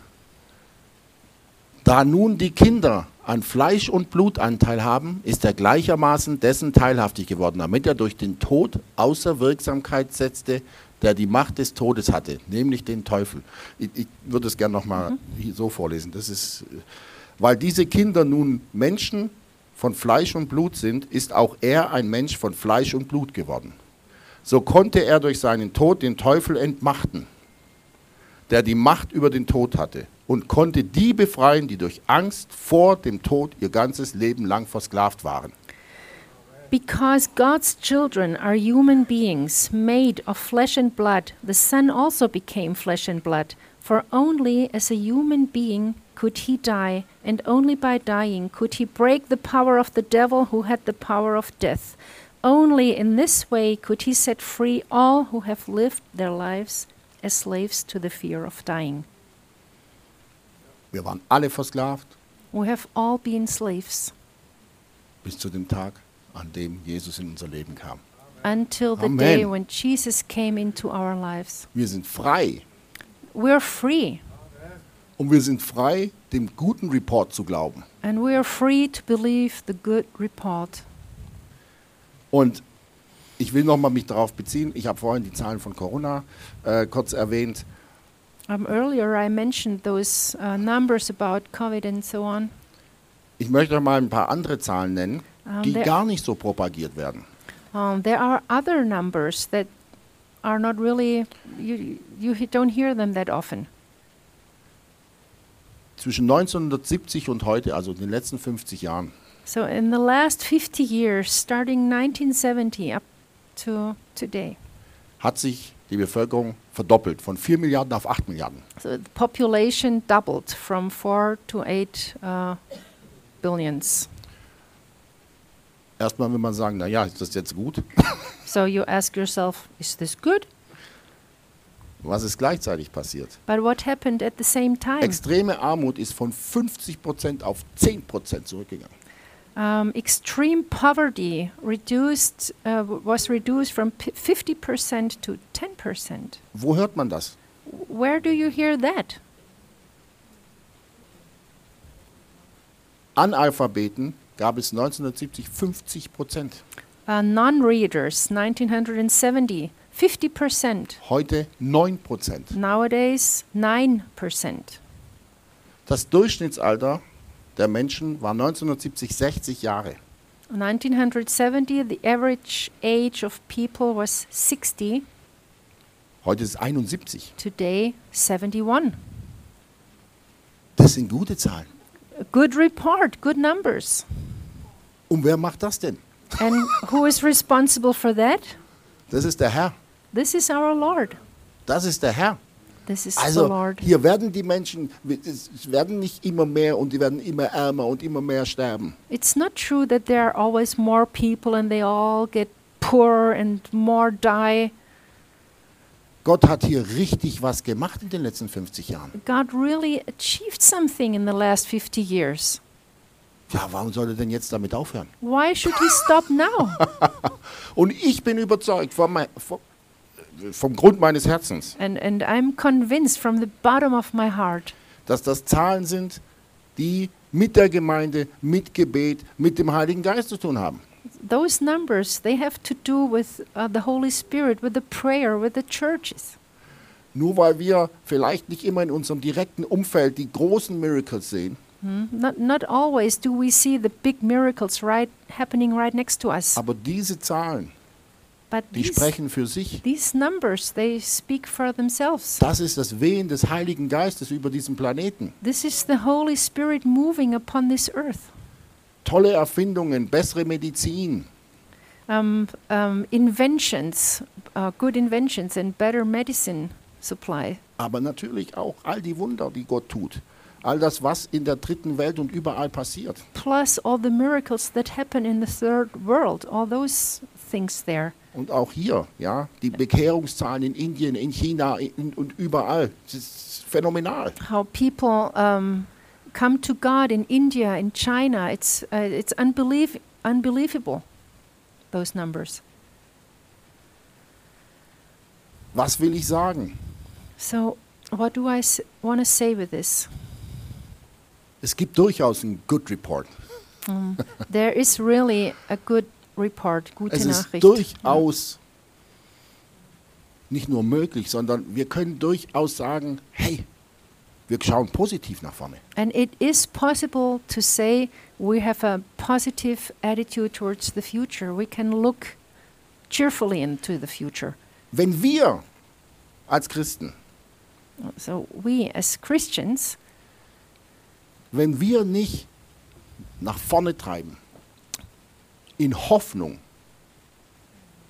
Da nun die Kinder an Fleisch und Blutanteil haben, ist er gleichermaßen dessen teilhaftig geworden, damit er durch den Tod außer Wirksamkeit setzte, der die Macht des Todes hatte, nämlich den Teufel. Ich, ich würde es gerne nochmal hier so vorlesen. Das ist, äh, weil diese Kinder nun Menschen von Fleisch und Blut sind, ist auch er ein Mensch von Fleisch und Blut geworden. So konnte er durch seinen Tod den Teufel entmachten, der die Macht über den Tod hatte, und konnte die befreien, die durch Angst vor dem Tod ihr ganzes Leben lang versklavt waren. Because God's children are human beings made of flesh and blood, the Son also became flesh and blood. For only as a human being could he die, and only by dying could he break the power of the devil who had the power of death. Only in this way could he set free all who have lived their lives as slaves to the fear of dying. Wir waren alle versklavt We have all been slaves bis zu dem Tag, an dem Jesus in unser Leben kam. until the Amen. day when Jesus came into our lives. Wir sind frei We're free. und wir sind frei, dem guten Report zu glauben. And we are free to believe the good report. Und ich will nochmal mich darauf beziehen. Ich habe vorhin die Zahlen von Corona äh, kurz erwähnt. Um, earlier, I mentioned those uh, numbers about COVID and so on. Ich möchte mal ein paar andere Zahlen nennen, die gar nicht so propagiert werden. um, there are other numbers that are not really, you, you don't hear them that often. Zwischen 1970 und heute, also in den letzten 50 Jahren, So, in the last 50 years, starting 1970 up to today, hat sich die Bevölkerung verdoppelt, von 4 Milliarden auf 8 Milliarden. so the population doubled from 4 to 8 uh, billions. Erstmal will man sagen, naja, ist das jetzt gut? [LAUGHS] So, you ask yourself, is this good? Was ist gleichzeitig passiert? But what happened at the same time? Extreme Armut ist von 50% auf 10% zurückgegangen. Um, extreme poverty reduced uh, was reduced from p- 50% to 10%. Wo hört man das? Where do you hear that? Analphabeten gab es 1970 50%. Uh, Non-readers, 1970, 50%. Heute 9%. Nowadays, 9%. Das Durchschnittsalter der Menschen war 1970 60 Jahre. 1970, the average age of people was 60. Heute ist es 71. Today, 71. Das sind gute Zahlen. Good report, good numbers. Und wer macht das denn? And who is responsible for that? Das ist der Herr. This is our Lord. Das ist der Herr. This is the Also Lord. hier werden die Menschen, es werden nicht immer mehr und die werden immer ärmer und immer mehr sterben. It's not true that there are always more people and they all get poorer and more die. Gott hat hier richtig was gemacht in den letzten 50 Jahren. God really achieved something in the last 50 years. Ja, warum soll er denn jetzt damit aufhören? Why should he stop now? [LAUGHS] Und ich bin überzeugt vom, vom, vom Grund meines Herzens, and, and I'm convinced from the bottom of my heart dass das Zahlen sind, die mit der Gemeinde, mit Gebet, mit dem Heiligen Geist zu tun haben. those numbers they have to do with uh, the Holy Spirit, with the prayer, with the churches. Nur weil wir vielleicht nicht immer in unserem direkten Umfeld die großen Miracles sehen? Not, not always do we see the big miracles right happening right next to us, aber diese Zahlen, but die these, sprechen für sich. these numbers they speak for themselves. Das ist das Wehen des Heiligen Geistes über diesen Planeten. This is the Holy Spirit moving upon this earth. Tolle Erfindungen, bessere Medizin, Um, um, inventions, uh, good inventions, and better medicine supply. aber natürlich auch all die Wunder, die Gott tut. All das, was in der dritten Welt und überall passiert. plus all the miracles that happen in the third world, all those things there. Und auch hier, ja, die Bekehrungszahlen in Indien, in China in, und überall. Das ist phänomenal. How people um, come to God in India, in China, it's, uh, it's unbelief- unbelievable, those numbers. Was will ich sagen? So, what do I want to say with this? Es gibt durchaus einen Good Report. There is really a good report, gute Es ist Nachricht. durchaus nicht nur möglich, sondern wir können durchaus sagen, hey, wir schauen positiv nach vorne. And it is possible to say we have a positive attitude towards the future. We can look cheerfully into the future. Wenn wir als Christen, So, we as Christians, wenn wir nicht nach vorne treiben, in Hoffnung,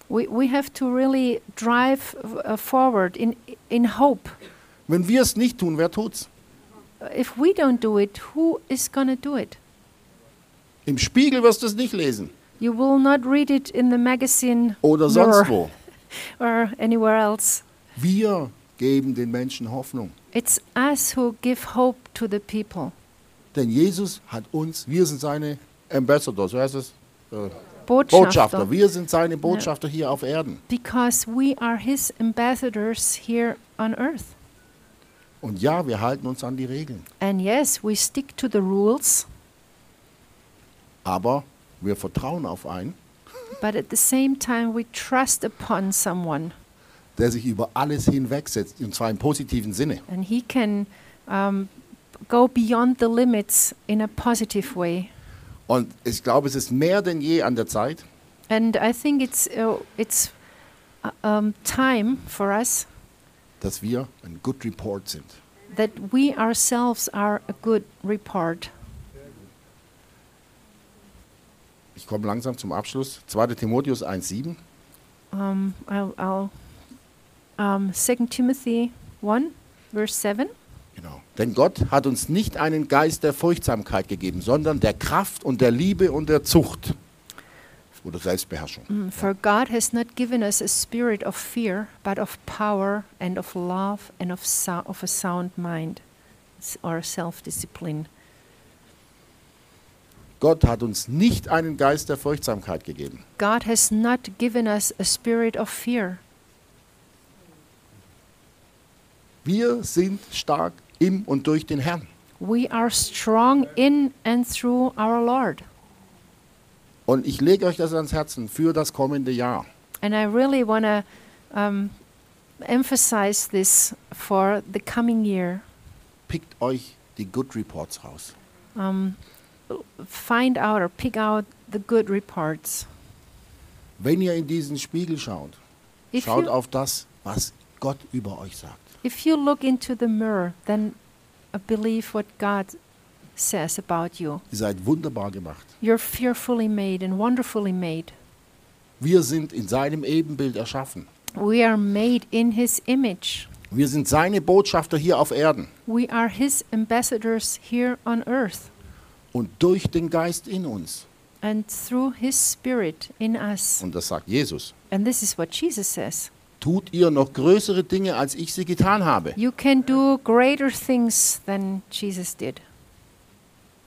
we, we have to really drive uh, forward in, in hope. wenn wir es nicht tun, wer tut's? If we don't do it, who is to do it? Im Spiegel wirst du es nicht lesen You will not read it in the magazine oder sonst wo. [LAUGHS] or anywhere else. Wir geben den Menschen Hoffnung. It's us who give hope to the people. Denn Jesus hat uns, wir sind seine Ambassadors, so heißt es? Äh, Botschafter. Botschafter. Wir sind seine Botschafter hier auf Erden. Because we are his ambassadors here on earth. Und ja, wir halten uns an die Regeln. And yes, we stick to the rules, Aber wir vertrauen auf einen, but at the same time, we trust upon someone. der sich über alles hinwegsetzt, und zwar im positiven Sinne. And he can um, go beyond the limits in a positive way. Und ich glaube, es ist mehr denn je an der Zeit, And I think it's, uh, it's uh, um, time for us dass wir ein Good Report sind. that we ourselves are a good report. Ich komme langsam zum Abschluss. 2. Timotheus 1,7. Um, I'll, I'll, um, 2 Timothy 1, verse 7. Genau. Denn Gott hat uns nicht einen Geist der Furchtsamkeit gegeben, sondern der Kraft und der Liebe und der Zucht oder Selbstbeherrschung. Mm, For God has not given us a spirit of fear, but of power and of love and of, sou- of a sound mind or self discipline. Gott hat uns nicht einen Geist der Furchtsamkeit gegeben. God has not given us a spirit of fear. Wir sind stark im und durch den Herrn. We are strong in and through our Lord. Und ich lege euch das ans Herzen für das kommende Jahr. And I really want to um, emphasize this for the coming year. Pickt euch die Good Reports raus. Um, find out or pick out the good reports. Wenn ihr in diesen Spiegel schaut, If schaut auf das, was Gott über euch sagt. If you look into the mirror, then believe what God says about you. Ihr seid wunderbar gemacht. You're fearfully made and wonderfully made. Wir sind in seinem Ebenbild erschaffen. We are made in His image. Wir sind seine Botschafter hier auf Erden. We are His ambassadors here on earth. Und durch den Geist in uns, And through His Spirit in us. und das sagt Jesus, And this is what Jesus says tut ihr noch größere Dinge, als ich sie getan habe. You can do greater things than Jesus did.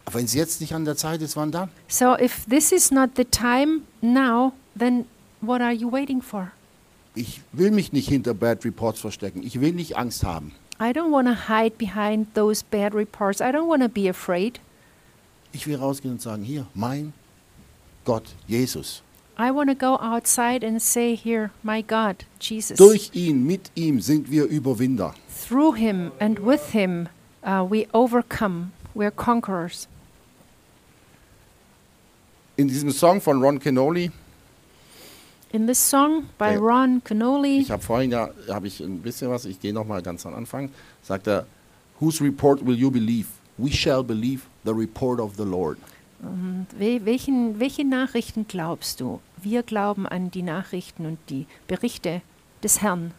Aber wenn es jetzt nicht an der Zeit ist, wann dann? So if this is not the time now, then what are you waiting for? Ich will mich nicht hinter Bad Reports verstecken. Ich will nicht Angst haben. I don't want to hide behind those bad reports. I don't want to be afraid. Ich will rausgehen und sagen, hier, mein Gott, Jesus. I want to go outside and say, Here, my God, Jesus. Durch ihn, mit ihm sind wir Überwinder. Through him and with him, uh, we overcome. We're conquerors. In diesem Song von Ron Kenoli, In this song by Ja. Ron Canoli, ich habe vorhin ja, habe ich ein bisschen was, ich gehe nochmal ganz am Anfang, sagt er, Whose report will you believe? We shall believe the report of the Lord. We- welchen, welche Nachrichten glaubst du? Wir glauben an die Nachrichten und die Berichte des Herrn.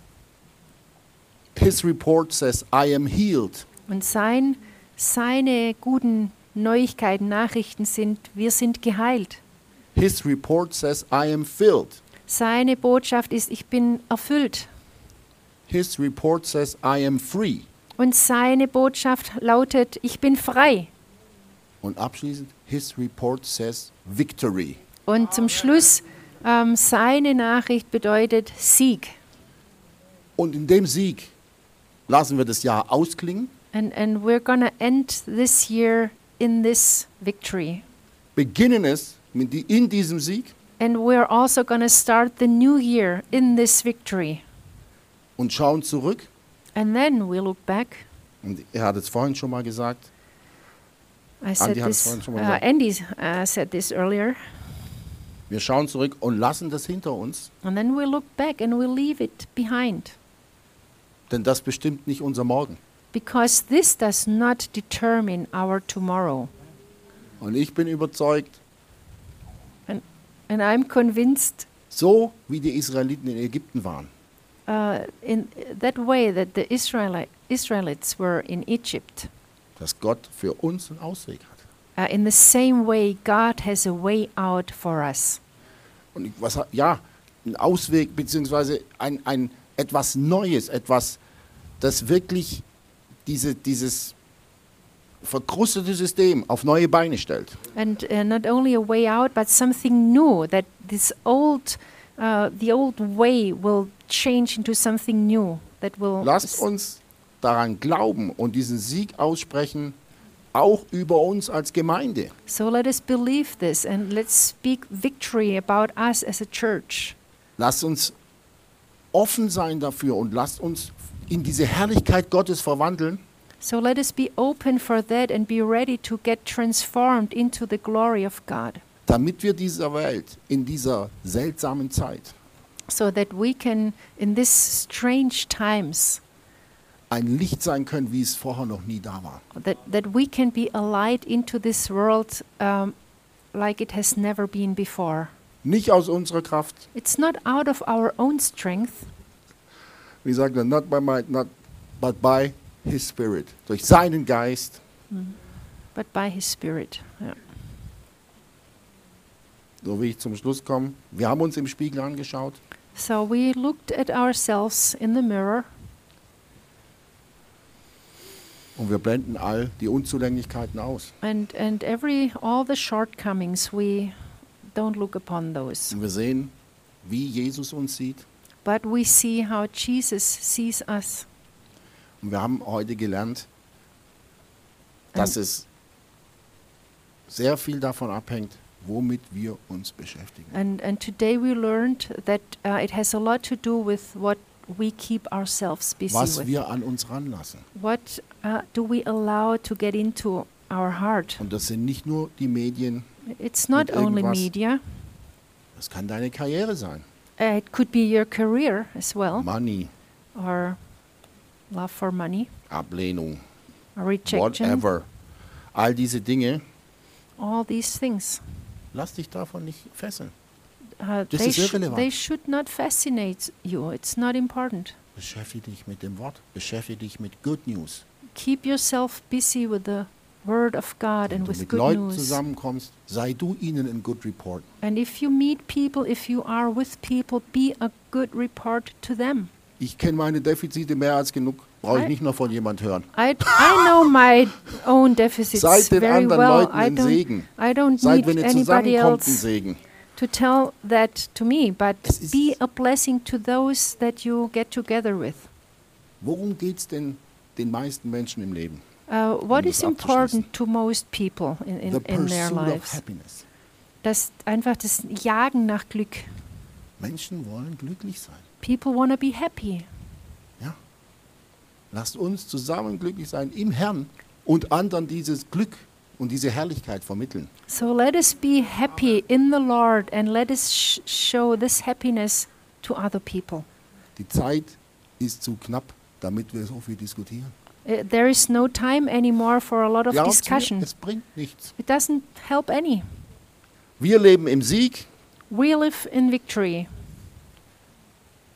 His report says, I am healed. Und sein Seine guten Neuigkeiten, Nachrichten sind, wir sind geheilt. His report says, I am filled. Seine Botschaft ist, ich bin erfüllt. His report says, I am free. Und seine Botschaft lautet, ich bin frei. Und abschließend, his report says, victory. Und zum Schluss, ähm, seine Nachricht bedeutet Sieg. Und in dem Sieg lassen wir das Jahr ausklingen, And, and we're to end this year in this victory. beginnen es mit die, in diesem Sieg And we're also to start the new year in this victory. und schauen zurück. And then we look back. Und er hat es vorhin schon mal gesagt, I said Andy hat es this, vorhin schon mal uh, gesagt. Andy uh, said this earlier. wir schauen zurück und lassen das hinter uns, And then we look back and we leave it behind. denn das bestimmt nicht unser Morgen. Because this does not determine our tomorrow. Und ich bin überzeugt, And I'm convinced so wie die Israeliten in Ägypten waren, uh, in that way that the Israeli- Israelites were in Egypt, dass Gott für uns einen Ausweg hat. uh, in the same way, God has a way out for us. Und was, ja, ein Ausweg beziehungsweise ein, ein etwas Neues, etwas, das wirklich diese, dieses verkrustete System auf neue Beine stellt. And uh, not only a way out, but something new, that this old, uh, the old way will change into something new, that will Lasst uns daran glauben und diesen Sieg aussprechen, auch über uns als Gemeinde. So let us believe this and let's speak victory about us as a church. Lasst uns offen sein dafür und lasst uns in diese Herrlichkeit Gottes verwandeln, So let us be open for that and be ready to get transformed into the glory of God damit wir dieser Welt in dieser seltsamen Zeit so that we can, in these strange times, ein Licht sein können, wie es vorher noch nie da war. that, that we can be a light into this world um, like it has never been before. Nicht aus unserer Kraft, It's not out of our own strength, wie sagt er, not by might, not, but by His Spirit. Durch seinen Geist. but by His Spirit. Yeah. So wie ich zum Schluss komme. Wir haben uns im Spiegel angeschaut. So we looked at ourselves in the mirror Und wir blenden all die Unzulänglichkeiten aus. and, and every all the shortcomings we don't look upon those. Und wir sehen, wie Jesus uns sieht. But we see how Jesus sees us. Und wir haben heute gelernt, dass es sehr viel davon abhängt, womit wir uns beschäftigen. And, and today we learned that uh, it has a lot to do with what we keep ourselves busy Was with. wir an uns ranlassen. What uh, do we allow to get into our heart? Und das sind nicht nur die Medien, It's not only media, das kann deine Karriere sein. uh, it could be your career as well, Money, or love for money, Ablehnung, or rejection, whatever. All diese Dinge, all these things. lass dich davon nicht fesseln. Uh, Das they, ist sh- irrelevant. they should not fascinate you. It's not important. Beschäftige dich mit dem Wort, beschäftige dich mit Good News. Keep yourself busy with the Word of God Wenn and du with mit good Leuten news. zusammenkommst, sei du ihnen ein Good Report. And if you meet people, if you are with people, be a good report to them. Ich kenne meine Defizite mehr als genug, brauche ich I- nicht noch von jemand hören. I, I know my own deficits Seid den very anderen well. Leuten I ein don't, Segen. I don't Seid, need wenn ihr anybody zusammenkommt, ein else Segen. To tell that to me, but be a blessing to those that you get together with. Worum geht es denn den meisten Menschen im Leben? Uh, what Um is important to most people in, in, in their lives? Das einfach das Jagen nach Glück. Menschen wollen glücklich sein. People want to be happy. Ja? Lasst uns zusammen glücklich sein im Herrn und anderen dieses Glück und diese Herrlichkeit vermitteln. So let us be happy in the Lord and let us sh- show this happiness to other people. Die Zeit ist zu knapp, damit wir so viel diskutieren. Uh, there is no time anymore for a lot of Glaubt's mir, discussion. es bringt nichts. It doesn't help any. Wir leben im Sieg We live in victory,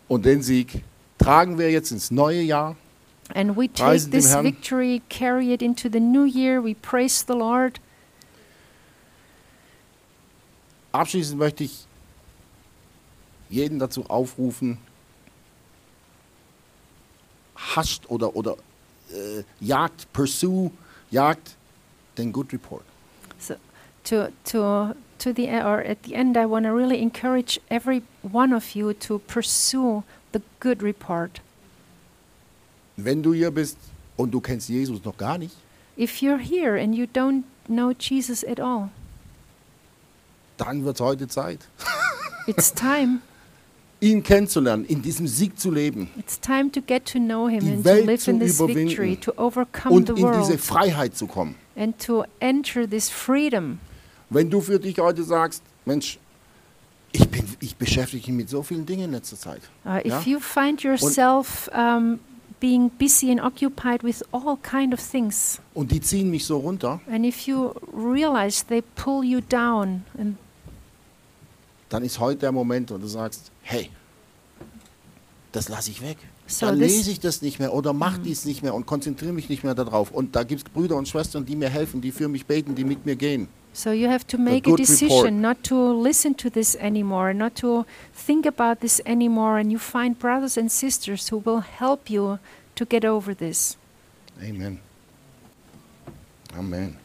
und den Sieg tragen wir jetzt ins neue Jahr And we take this Herrn. victory, carry it into the new year. We praise the Lord. Abschließend möchte ich jeden dazu aufrufen, hascht oder, oder äh, jagt, pursue, jagt den Good Report. So to to to the or at the end, I want to really encourage every one of you to pursue the good report. Wenn du hier bist und du kennst Jesus noch gar nicht, If you're here and you don't know Jesus at all, dann wird es heute Zeit, it's [LAUGHS] time. ihn kennenzulernen, in diesem Sieg zu leben It's time to get to know Him Die and Welt to live zu in this überwinden victory, to overcome und the in diese world, Freiheit zu kommen. and to enter this freedom. Wenn du für dich heute sagst, Mensch, ich, bin, ich beschäftige mich mit so vielen Dingen in letzter Zeit. Uh, if Ja. you find yourself um, being busy and occupied with all kind of things, Und die ziehen mich so runter, and if you realize they pull you down, and dann ist heute der Moment, wo du sagst, hey, das lasse ich weg. So dann lese ich das nicht mehr oder mache dies nicht mehr und konzentriere mich nicht mehr darauf. Und da gibt es Brüder und Schwestern, die mir helfen, die für mich beten, die mit mir gehen. So you have to make a good decision report. not to listen to this anymore, not to think about this anymore, and you find brothers and sisters who will help you to get over this. Amen. Amen.